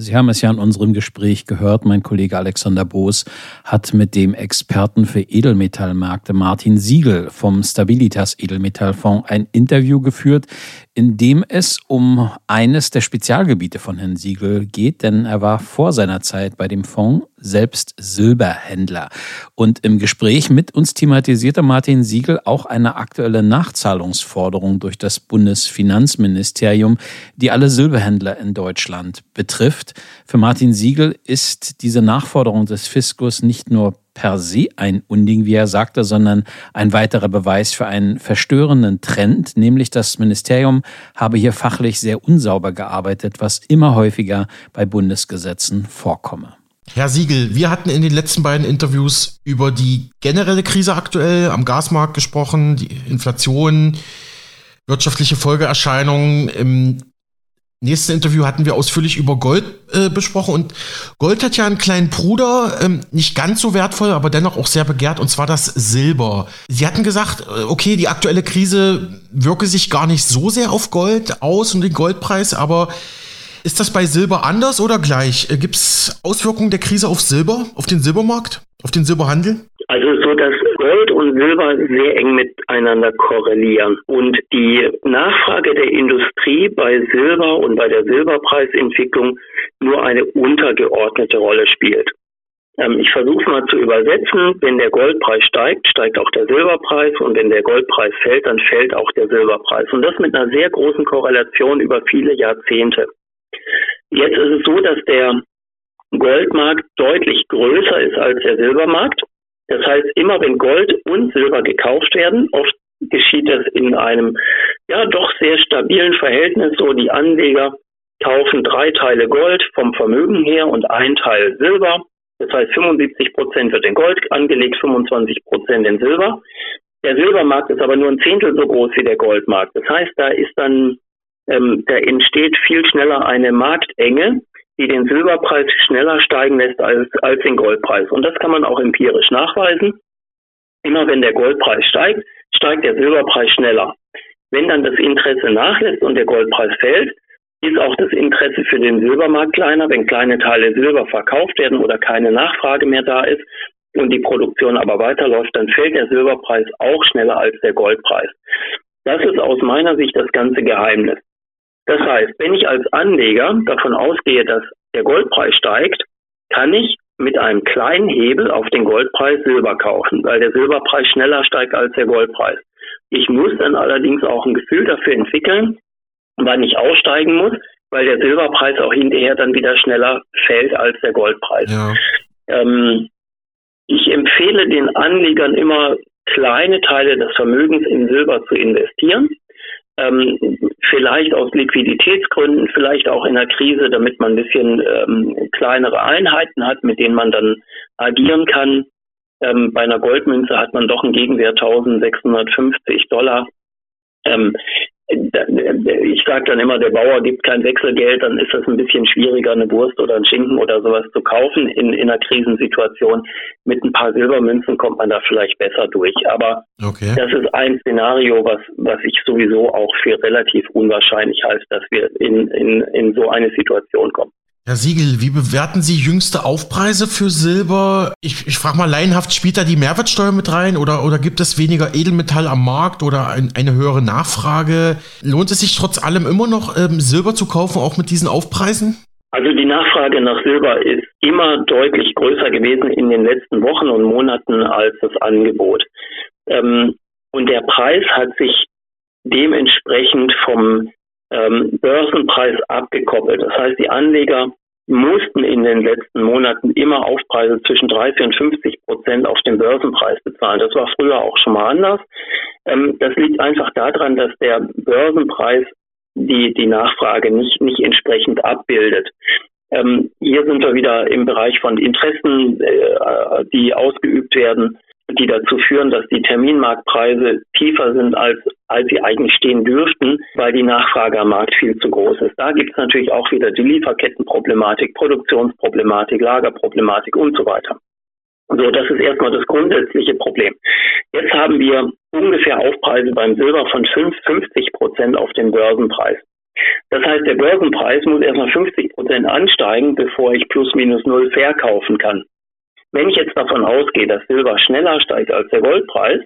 Sie haben es ja in unserem Gespräch gehört, mein Kollege Alexander Boos hat mit dem Experten für Edelmetallmärkte Martin Siegel vom Stabilitas Edelmetallfonds ein Interview geführt, in dem es um eines der Spezialgebiete von Herrn Siegel geht, denn er war vor seiner Zeit bei dem Fonds selbst Silberhändler. Und im Gespräch mit uns thematisierte Martin Siegel auch eine aktuelle Nachzahlungsforderung durch das Bundesfinanzministerium, die alle Silberhändler in Deutschland betrifft. Für Martin Siegel ist diese Nachforderung des Fiskus nicht nur per se ein Unding, wie er sagte, sondern ein weiterer Beweis für einen verstörenden Trend, nämlich das Ministerium habe hier fachlich sehr unsauber gearbeitet, was immer häufiger bei Bundesgesetzen vorkomme. Herr Siegel, wir hatten in den letzten beiden Interviews über die generelle Krise aktuell am Gasmarkt gesprochen, die Inflation, wirtschaftliche Folgeerscheinungen. Im nächsten Interview hatten wir ausführlich über Gold äh, besprochen und Gold hat ja einen kleinen Bruder, ähm, nicht ganz so wertvoll, aber dennoch auch sehr begehrt, und zwar das Silber. Sie hatten gesagt, äh, okay, die aktuelle Krise wirke sich gar nicht so sehr auf Gold aus und den Goldpreis, aber ist das bei Silber anders oder gleich? Äh, Gibt es Auswirkungen der Krise auf Silber, auf den Silbermarkt, auf den Silberhandel? Also so, dass Gold und Silber sehr eng miteinander korrelieren. Und die Nachfrage der Industrie bei Silber und bei der Silberpreisentwicklung nur eine untergeordnete Rolle spielt. Ähm, ich versuche mal zu übersetzen. Wenn der Goldpreis steigt, steigt auch der Silberpreis. Und wenn der Goldpreis fällt, dann fällt auch der Silberpreis. Und das mit einer sehr großen Korrelation über viele Jahrzehnte. Jetzt ist es so, dass der Goldmarkt deutlich größer ist als der Silbermarkt. Das heißt, immer wenn Gold und Silber gekauft werden, oft geschieht das in einem ja doch sehr stabilen Verhältnis. So die Anleger kaufen drei Teile Gold vom Vermögen her und ein Teil Silber. Das heißt, 75 Prozent wird in Gold angelegt, 25 Prozent in Silber. Der Silbermarkt ist aber nur ein Zehntel so groß wie der Goldmarkt. Das heißt, da ist dann ähm, da entsteht viel schneller eine Marktenge, die den Silberpreis schneller steigen lässt als, als den Goldpreis. Und das kann man auch empirisch nachweisen. Immer wenn der Goldpreis steigt, steigt der Silberpreis schneller. Wenn dann das Interesse nachlässt und der Goldpreis fällt, ist auch das Interesse für den Silbermarkt kleiner. Wenn kleine Teile Silber verkauft werden oder keine Nachfrage mehr da ist und die Produktion aber weiterläuft, dann fällt der Silberpreis auch schneller als der Goldpreis. Das ist aus meiner Sicht das ganze Geheimnis. Das heißt, wenn ich als Anleger davon ausgehe, dass der Goldpreis steigt, kann ich mit einem kleinen Hebel auf den Goldpreis Silber kaufen, weil der Silberpreis schneller steigt als der Goldpreis. Ich muss dann allerdings auch ein Gefühl dafür entwickeln, wann ich aussteigen muss, weil der Silberpreis auch hinterher dann wieder schneller fällt als der Goldpreis. Ja. Ähm, ich empfehle den Anlegern immer kleine Teile des Vermögens in Silber zu investieren ähm, vielleicht aus Liquiditätsgründen, vielleicht auch in der Krise, damit man ein bisschen ähm, kleinere Einheiten hat, mit denen man dann agieren kann. Ähm, bei einer Goldmünze hat man doch einen Gegenwert 1650 Dollar. Ähm, ich sage dann immer, der Bauer gibt kein Wechselgeld, dann ist das ein bisschen schwieriger, eine Wurst oder ein Schinken oder sowas zu kaufen in, in einer Krisensituation. Mit ein paar Silbermünzen kommt man da vielleicht besser durch. Aber okay. das ist ein Szenario, was, was ich sowieso auch für relativ unwahrscheinlich halte, dass wir in, in, in so eine Situation kommen. Herr Siegel, wie bewerten Sie jüngste Aufpreise für Silber? Ich, ich frage mal laienhaft, spielt da die Mehrwertsteuer mit rein oder, oder gibt es weniger Edelmetall am Markt oder ein, eine höhere Nachfrage? Lohnt es sich trotz allem immer noch, ähm, Silber zu kaufen, auch mit diesen Aufpreisen? Also die Nachfrage nach Silber ist immer deutlich größer gewesen in den letzten Wochen und Monaten als das Angebot. Ähm, und der Preis hat sich dementsprechend vom ähm, Börsenpreis abgekoppelt. Das heißt, die Anleger mussten in den letzten Monaten immer Aufpreise zwischen 30 und 50 Prozent auf den Börsenpreis bezahlen. Das war früher auch schon mal anders. Ähm, das liegt einfach daran, dass der Börsenpreis die, die Nachfrage nicht, nicht entsprechend abbildet. Ähm, hier sind wir wieder im Bereich von Interessen, äh, die ausgeübt werden die dazu führen, dass die Terminmarktpreise tiefer sind, als, als sie eigentlich stehen dürften, weil die Nachfrage am Markt viel zu groß ist. Da gibt es natürlich auch wieder die Lieferkettenproblematik, Produktionsproblematik, Lagerproblematik und so weiter. So, das ist erstmal das grundsätzliche Problem. Jetzt haben wir ungefähr Aufpreise beim Silber von 50 Prozent auf den Börsenpreis. Das heißt, der Börsenpreis muss erstmal 50 Prozent ansteigen, bevor ich plus minus null verkaufen kann. Wenn ich jetzt davon ausgehe, dass Silber schneller steigt als der Goldpreis,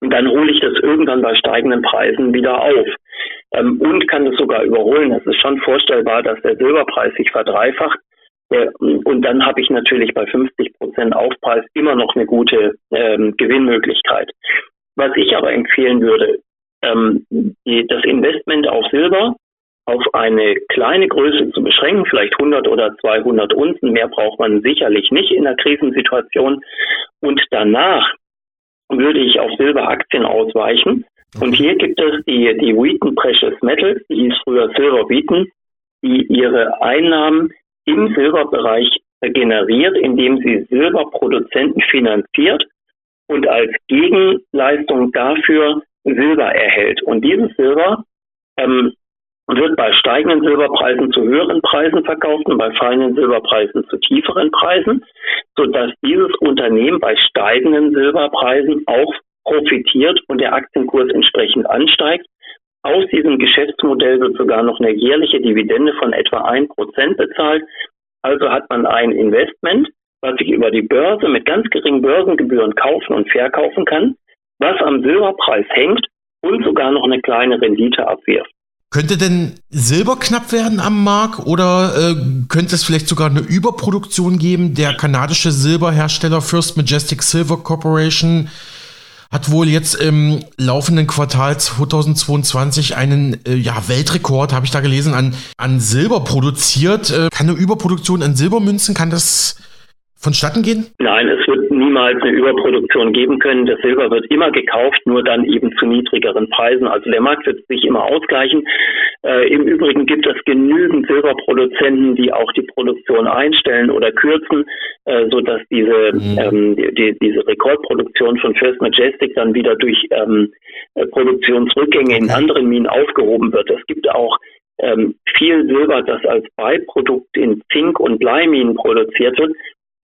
dann hole ich das irgendwann bei steigenden Preisen wieder auf ähm, und kann es sogar überholen. Es ist schon vorstellbar, dass der Silberpreis sich verdreifacht. Und dann habe ich natürlich bei 50 Prozent Aufpreis immer noch eine gute ähm, Gewinnmöglichkeit. Was ich aber empfehlen würde, ähm, die, das Investment auf Silber auf eine kleine Größe zu beschränken, vielleicht 100 oder 200 Unzen, mehr braucht man sicherlich nicht in der Krisensituation. Und danach würde ich auf Silberaktien ausweichen. Und hier gibt es die, die Wheaton Precious Metals, die hieß früher Silver Wheaton, die ihre Einnahmen im Silberbereich generiert, indem sie Silberproduzenten finanziert und als Gegenleistung dafür Silber erhält. Und dieses Silber ähm, wird bei steigenden Silberpreisen zu höheren Preisen verkauft und bei fallenden Silberpreisen zu tieferen Preisen, sodass dieses Unternehmen bei steigenden Silberpreisen auch profitiert und der Aktienkurs entsprechend ansteigt. Aus diesem Geschäftsmodell wird sogar noch eine jährliche Dividende von etwa 1% bezahlt. Also hat man ein Investment, was ich über die Börse mit ganz geringen Börsengebühren kaufen und verkaufen kann, was am Silberpreis hängt und sogar noch eine kleine Rendite abwirft. Könnte denn Silber knapp werden am Markt oder äh, könnte es vielleicht sogar eine Überproduktion geben? Der kanadische Silberhersteller First Majestic Silver Corporation hat wohl jetzt im laufenden Quartal 2022 einen äh, ja, Weltrekord, habe ich da gelesen, an, an Silber produziert. Äh, kann eine Überproduktion an Silbermünzen, kann das vonstatten gehen? Nein, es wird niemals eine Überproduktion geben können. Das Silber wird immer gekauft, nur dann eben zu niedrigeren Preisen. Also der Markt wird sich immer ausgleichen. Äh, Im Übrigen gibt es genügend Silberproduzenten, die auch die Produktion einstellen oder kürzen, äh, sodass diese, mhm. ähm, die, die, diese Rekordproduktion von First Majestic dann wieder durch ähm, äh, Produktionsrückgänge in anderen Minen aufgehoben wird. Es gibt auch ähm, viel Silber, das als Beiprodukt in Zink- und Bleiminen produziert wird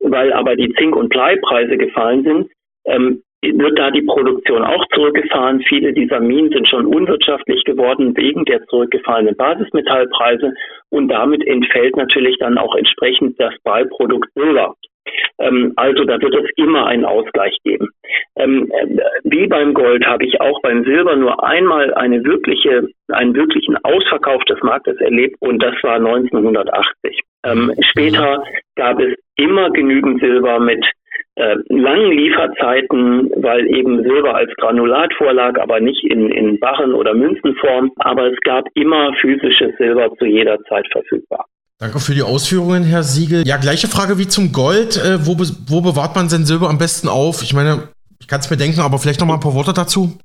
weil aber die Zink- und Bleipreise gefallen sind, ähm, wird da die Produktion auch zurückgefahren. Viele dieser Minen sind schon unwirtschaftlich geworden wegen der zurückgefallenen Basismetallpreise und damit entfällt natürlich dann auch entsprechend das Beiprodukt Silber. Ähm, also da wird es immer einen Ausgleich geben. Ähm, wie beim Gold habe ich auch beim Silber nur einmal eine wirkliche, einen wirklichen Ausverkauf des Marktes erlebt und das war 1980. Ähm, später gab es immer genügend Silber mit äh, langen Lieferzeiten, weil eben Silber als Granulat vorlag, aber nicht in, in Barren- oder Münzenform. Aber es gab immer physisches Silber zu jeder Zeit verfügbar. Danke für die Ausführungen, Herr Siegel. Ja, gleiche Frage wie zum Gold. Äh, wo, be wo bewahrt man sein Silber am besten auf? Ich meine, ich kann es mir denken, aber vielleicht noch mal ein paar Worte dazu.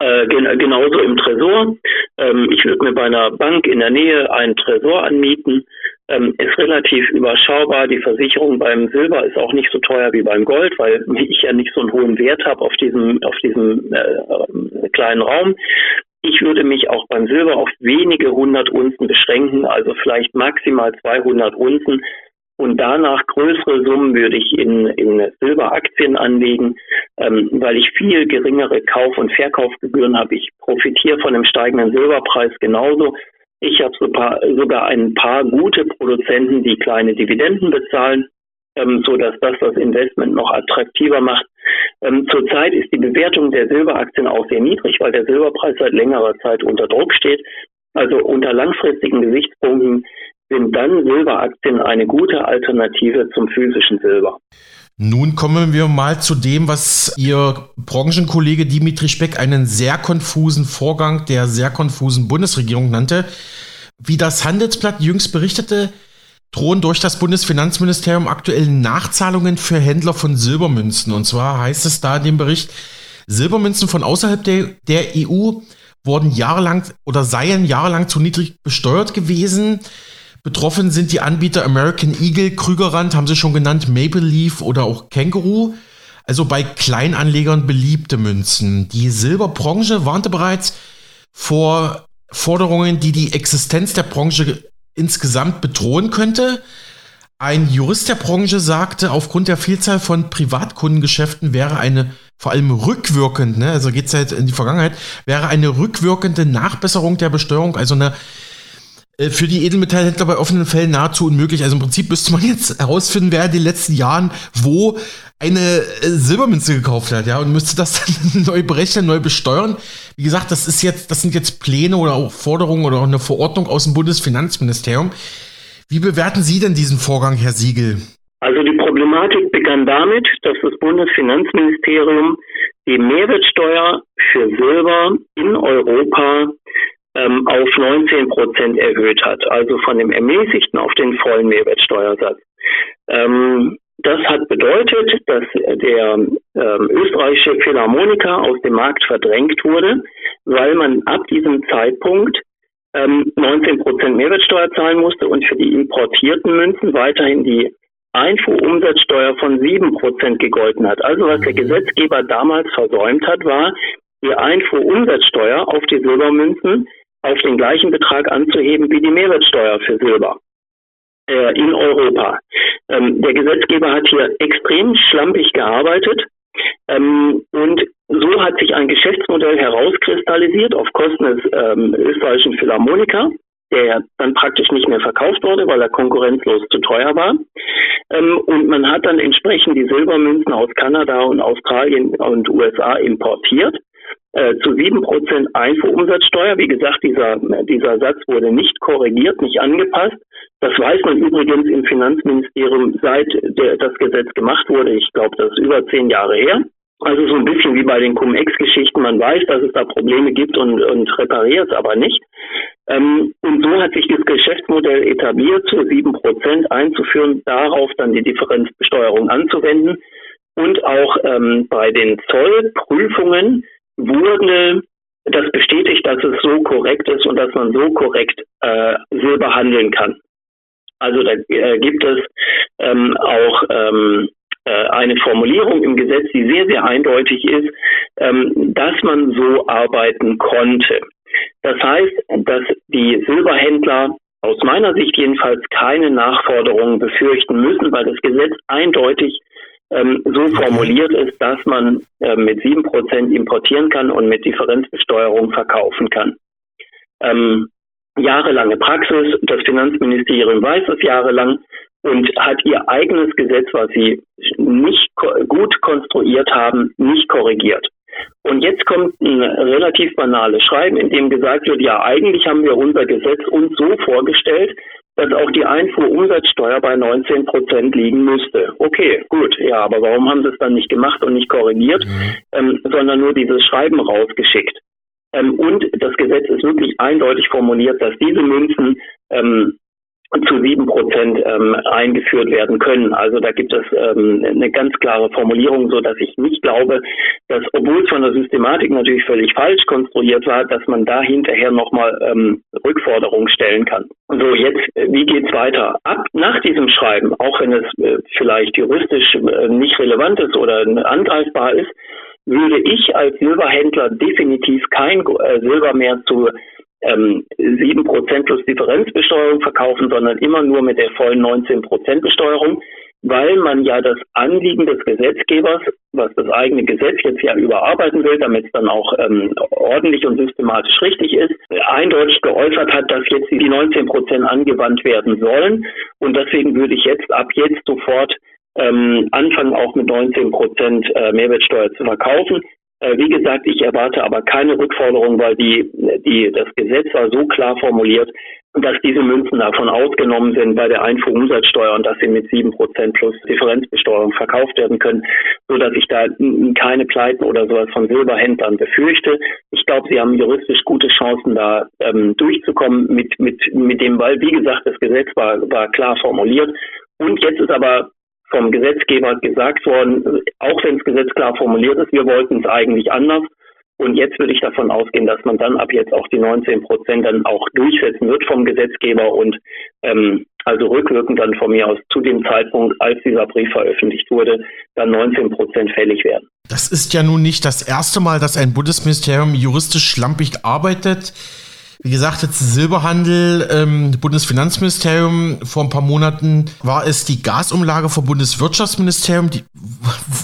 Äh, gen genauso im Tresor. Ähm, ich würde mir bei einer Bank in der Nähe einen Tresor anmieten ähm, ist relativ überschaubar. Die Versicherung beim Silber ist auch nicht so teuer wie beim Gold, weil ich ja nicht so einen hohen Wert habe auf diesem, auf diesem äh, kleinen Raum. Ich würde mich auch beim Silber auf wenige hundert Unzen beschränken, also vielleicht maximal 200 Unzen. Und danach größere Summen würde ich in, in Silberaktien anlegen, ähm, weil ich viel geringere Kauf- und Verkaufsgebühren habe. Ich profitiere von dem steigenden Silberpreis genauso ich habe sogar ein paar gute Produzenten, die kleine Dividenden bezahlen, ähm, so das das Investment noch attraktiver macht. Ähm, zurzeit ist die Bewertung der Silberaktien auch sehr niedrig, weil der Silberpreis seit längerer Zeit unter Druck steht. Also unter langfristigen Gesichtspunkten sind dann Silberaktien eine gute Alternative zum physischen Silber. Nun kommen wir mal zu dem, was Ihr Branchenkollege Dimitri Speck einen sehr konfusen Vorgang der sehr konfusen Bundesregierung nannte. Wie das Handelsblatt jüngst berichtete, drohen durch das Bundesfinanzministerium aktuell Nachzahlungen für Händler von Silbermünzen. Und zwar heißt es da in dem Bericht, Silbermünzen von außerhalb der, der EU wurden jahrelang oder seien jahrelang zu niedrig besteuert gewesen. Betroffen sind die Anbieter American Eagle, Krügerrand, haben sie schon genannt, Maple Leaf oder auch Känguru. Also bei Kleinanlegern beliebte Münzen. Die Silberbranche warnte bereits vor Forderungen, die die Existenz der Branche insgesamt bedrohen könnte. Ein Jurist der Branche sagte, aufgrund der Vielzahl von Privatkundengeschäften wäre eine vor allem rückwirkend, ne, also geht es halt in die Vergangenheit, wäre eine rückwirkende Nachbesserung der Besteuerung, also eine für die Edelmetallhändler bei offenen Fällen nahezu unmöglich. Also im Prinzip müsste man jetzt herausfinden, wer in den letzten Jahren wo eine äh, Silbermünze gekauft hat, ja, und müsste das dann neu berechnen, neu besteuern. Wie gesagt, das ist jetzt, das sind jetzt Pläne oder auch Forderungen oder auch eine Verordnung aus dem Bundesfinanzministerium. Wie bewerten Sie denn diesen Vorgang, Herr Siegel? Also die Problematik begann damit, dass das Bundesfinanzministerium die Mehrwertsteuer für Silber in Europa ähm, auf 19 Prozent erhöht hat, also von dem ermäßigten auf den vollen Mehrwertsteuersatz. Ähm, das hat bedeutet, dass der ähm, österreichische Philharmoniker aus dem Markt verdrängt wurde, weil man ab diesem Zeitpunkt ähm, 19 Prozent Mehrwertsteuer zahlen musste und für die importierten Münzen weiterhin die Einfuhrumsatzsteuer von 7 Prozent gegolten hat. Also was der mhm. Gesetzgeber damals versäumt hat, war, die Einfuhrumsatzsteuer auf die Silbermünzen auf den gleichen Betrag anzuheben wie die Mehrwertsteuer für Silber äh, in Europa. Ähm, der Gesetzgeber hat hier extrem schlampig gearbeitet ähm, und so hat sich ein Geschäftsmodell herauskristallisiert auf Kosten des ähm, österreichischen Philharmoniker, der dann praktisch nicht mehr verkauft wurde, weil er konkurrenzlos zu teuer war. Ähm, und man hat dann entsprechend die Silbermünzen aus Kanada und Australien und USA importiert äh, zu sieben Prozent Einfuhrumsatzsteuer. Wie gesagt, dieser, dieser Satz wurde nicht korrigiert, nicht angepasst. Das weiß man übrigens im Finanzministerium, seit der, das Gesetz gemacht wurde. Ich glaube, das ist über zehn Jahre her. Also so ein bisschen wie bei den Cum-Ex-Geschichten. Man weiß, dass es da Probleme gibt und, und repariert es aber nicht. Ähm, und so hat sich das Geschäftsmodell etabliert, zu sieben Prozent einzuführen, darauf dann die Differenzbesteuerung anzuwenden. Und auch ähm, bei den Zollprüfungen wurde das bestätigt, dass es so korrekt ist und dass man so korrekt äh, Silber handeln kann. Also da äh, gibt es ähm, auch ähm, äh, eine Formulierung im Gesetz, die sehr, sehr eindeutig ist, ähm, dass man so arbeiten konnte. Das heißt, dass die Silberhändler aus meiner Sicht jedenfalls keine Nachforderungen befürchten müssen, weil das Gesetz eindeutig ähm, so formuliert ist, dass man äh, mit sieben Prozent importieren kann und mit Differenzbesteuerung verkaufen kann. Ähm, jahrelange Praxis, das Finanzministerium weiß es jahrelang und hat ihr eigenes Gesetz, was sie nicht ko gut konstruiert haben, nicht korrigiert. Und jetzt kommt ein relativ banales Schreiben, in dem gesagt wird, ja, eigentlich haben wir unser Gesetz uns so vorgestellt, dass auch die Einfuhrumsatzsteuer bei 19 Prozent liegen müsste. Okay, gut, ja, aber warum haben sie es dann nicht gemacht und nicht korrigiert, mhm. ähm, sondern nur dieses Schreiben rausgeschickt? Ähm, und das Gesetz ist wirklich eindeutig formuliert, dass diese Münzen ähm, zu sieben Prozent ähm, eingeführt werden können. Also da gibt es ähm, eine ganz klare Formulierung, so dass ich nicht glaube, dass, obwohl es von der Systematik natürlich völlig falsch konstruiert war, dass man da hinterher nochmal ähm, Rückforderungen stellen kann. So, jetzt, wie geht's weiter? Ab nach diesem Schreiben, auch wenn es äh, vielleicht juristisch äh, nicht relevant ist oder angreifbar ist, würde ich als Silberhändler definitiv kein äh, Silber mehr zu ähm, 7% plus Differenzbesteuerung verkaufen, sondern immer nur mit der vollen 19% Besteuerung, weil man ja das Anliegen des Gesetzgebers, was das eigene Gesetz jetzt ja überarbeiten will, damit es dann auch ähm, ordentlich und systematisch richtig ist, eindeutig geäußert hat, dass jetzt die 19% angewandt werden sollen. Und deswegen würde ich jetzt ab jetzt sofort ähm, anfangen, auch mit 19% äh, Mehrwertsteuer zu verkaufen. Äh, wie gesagt, ich erwarte aber keine Rückforderung, weil die, die, das Gesetz war so klar formuliert, dass diese Münzen davon ausgenommen sind bei der Einfuhrumsatzsteuer und dass sie mit sieben Prozent plus Differenzbesteuerung verkauft werden können, so dass ich da keine Pleiten oder sowas von Silberhändlern befürchte. Ich glaube, sie haben juristisch gute Chancen, da ähm, durchzukommen mit, mit, mit dem, weil, wie gesagt, das Gesetz war, war klar formuliert. Und jetzt ist aber vom Gesetzgeber gesagt worden, auch wenn das Gesetz klar formuliert ist, wir wollten es eigentlich anders. Und jetzt würde ich davon ausgehen, dass man dann ab jetzt auch die 19 Prozent dann auch durchsetzen wird vom Gesetzgeber und ähm, also rückwirkend dann von mir aus zu dem Zeitpunkt, als dieser Brief veröffentlicht wurde, dann 19 Prozent fällig werden. Das ist ja nun nicht das erste Mal, dass ein Bundesministerium juristisch schlampig arbeitet. Wie gesagt, jetzt Silberhandel, ähm, Bundesfinanzministerium, vor ein paar Monaten war es die Gasumlage vom Bundeswirtschaftsministerium, die,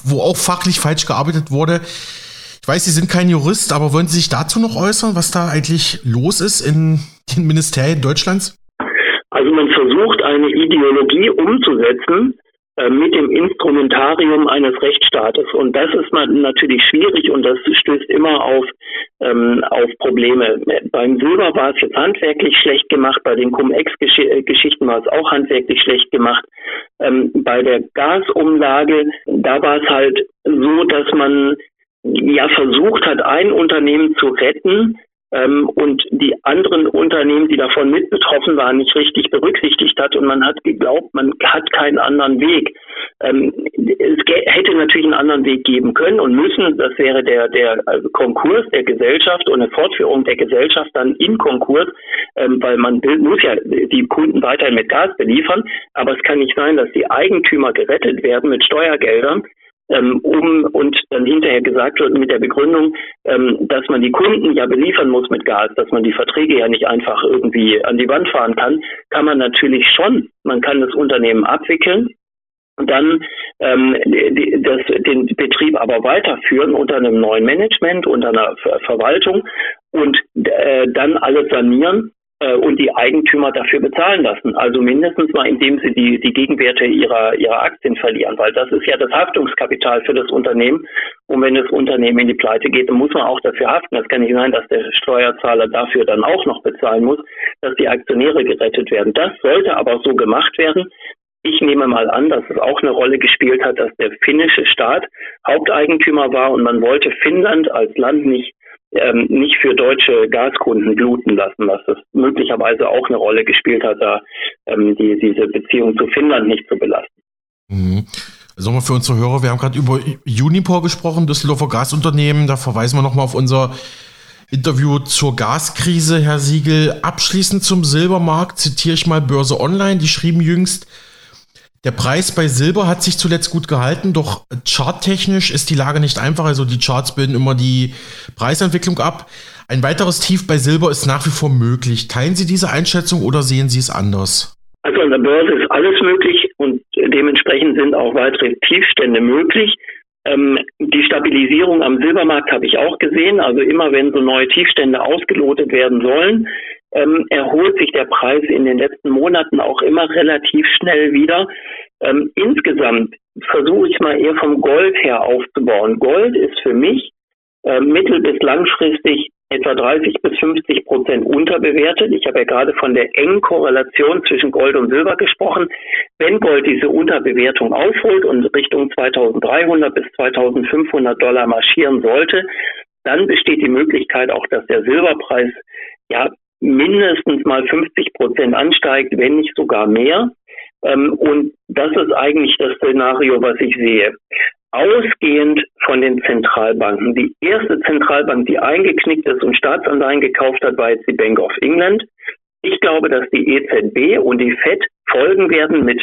wo auch fachlich falsch gearbeitet wurde. Ich weiß, Sie sind kein Jurist, aber wollen Sie sich dazu noch äußern, was da eigentlich los ist in den Ministerien Deutschlands? Also man versucht eine Ideologie umzusetzen, mit dem Instrumentarium eines Rechtsstaates. Und das ist natürlich schwierig und das stößt immer auf, ähm, auf Probleme. Beim Silber war es jetzt handwerklich schlecht gemacht, bei den Cum-Ex-Geschichten war es auch handwerklich schlecht gemacht. Ähm, bei der Gasumlage, da war es halt so, dass man ja versucht hat, ein Unternehmen zu retten, ähm, und die anderen Unternehmen, die davon mit betroffen waren, nicht richtig berücksichtigt hat und man hat geglaubt, man hat keinen anderen Weg. Ähm, es hätte natürlich einen anderen Weg geben können und müssen, das wäre der, der also Konkurs der Gesellschaft und eine Fortführung der Gesellschaft dann in Konkurs, ähm, weil man muss ja die Kunden weiterhin mit Gas beliefern, aber es kann nicht sein, dass die Eigentümer gerettet werden mit Steuergeldern, ähm, um und dann hinterher gesagt wird mit der Begründung, ähm, dass man die Kunden ja beliefern muss mit Gas, dass man die Verträge ja nicht einfach irgendwie an die Wand fahren kann, kann man natürlich schon. Man kann das Unternehmen abwickeln und dann ähm, das, den Betrieb aber weiterführen unter einem neuen Management, unter einer Ver Verwaltung und äh, dann alles sanieren äh, und die Eigentümer dafür bezahlen lassen. Also mindestens mal, indem sie die, die Gegenwerte ihrer, ihrer Aktien verlieren, weil das ist ja das Haftungskapital für das Unternehmen. Und wenn das Unternehmen in die Pleite geht, dann muss man auch dafür haften. Das kann nicht sein, dass der Steuerzahler dafür dann auch noch bezahlen muss, dass die Aktionäre gerettet werden. Das sollte aber so gemacht werden. Ich nehme mal an, dass es auch eine Rolle gespielt hat, dass der finnische Staat Haupteigentümer war und man wollte Finnland als Land nicht ähm, nicht für deutsche Gaskunden bluten lassen, was das möglicherweise auch eine Rolle gespielt hat, da ähm, die, diese Beziehung zu Finnland nicht zu belasten. Mhm. Also mal für unsere Hörer, wir haben gerade über Uniper gesprochen, Düsseldorfer Gasunternehmen, da verweisen wir nochmal auf unser Interview zur Gaskrise, Herr Siegel. Abschließend zum Silbermarkt zitiere ich mal Börse Online, die schrieben jüngst, der Preis bei Silber hat sich zuletzt gut gehalten, doch charttechnisch ist die Lage nicht einfach. Also die Charts bilden immer die Preisentwicklung ab. Ein weiteres Tief bei Silber ist nach wie vor möglich. Teilen Sie diese Einschätzung oder sehen Sie es anders? Also an der Börse ist alles möglich und dementsprechend sind auch weitere Tiefstände möglich. Ähm, die Stabilisierung am Silbermarkt habe ich auch gesehen. Also immer wenn so neue Tiefstände ausgelotet werden sollen, ähm, erholt sich der Preis in den letzten Monaten auch immer relativ schnell wieder. Ähm, insgesamt versuche ich mal eher vom Gold her aufzubauen. Gold ist für mich äh, mittel- bis langfristig etwa 30 bis 50 Prozent unterbewertet. Ich habe ja gerade von der engen Korrelation zwischen Gold und Silber gesprochen. Wenn Gold diese Unterbewertung aufholt und Richtung 2300 bis 2500 Dollar marschieren sollte, dann besteht die Möglichkeit auch, dass der Silberpreis ja mindestens mal 50 Prozent ansteigt, wenn nicht sogar mehr. Ähm, und das ist eigentlich das Szenario, was ich sehe. Ausgehend von den Zentralbanken. Die erste Zentralbank, die eingeknickt ist und Staatsanleihen gekauft hat, war jetzt die Bank of England. Ich glaube, dass die EZB und die FED folgen werden mit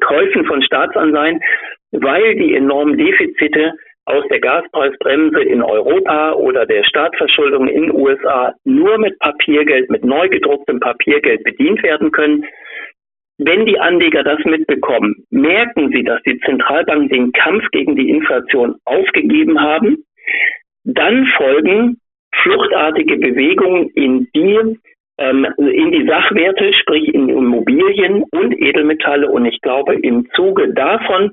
Käufen von Staatsanleihen, weil die enormen Defizite aus der Gaspreisbremse in Europa oder der Staatsverschuldung in den USA nur mit Papiergeld, mit neu gedrucktem Papiergeld bedient werden können. Wenn die Anleger das mitbekommen, merken sie, dass die Zentralbanken den Kampf gegen die Inflation aufgegeben haben. Dann folgen fluchtartige Bewegungen in die ähm, in die Sachwerte, sprich in Immobilien und Edelmetalle. Und ich glaube, im Zuge davon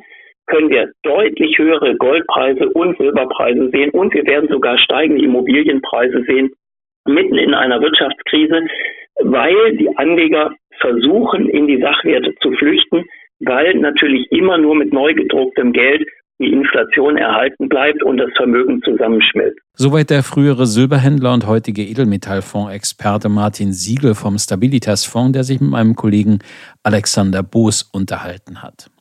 können wir deutlich höhere Goldpreise und Silberpreise sehen und wir werden sogar steigende Immobilienpreise sehen, mitten in einer Wirtschaftskrise, weil die Anleger versuchen, in die Sachwerte zu flüchten, weil natürlich immer nur mit neu gedrucktem Geld die Inflation erhalten bleibt und das Vermögen zusammenschmilzt. Soweit der frühere Silberhändler und heutige Edelmetallfondsexperte Martin Siegel vom Stabilitas Fonds, der sich mit meinem Kollegen Alexander Boos unterhalten hat.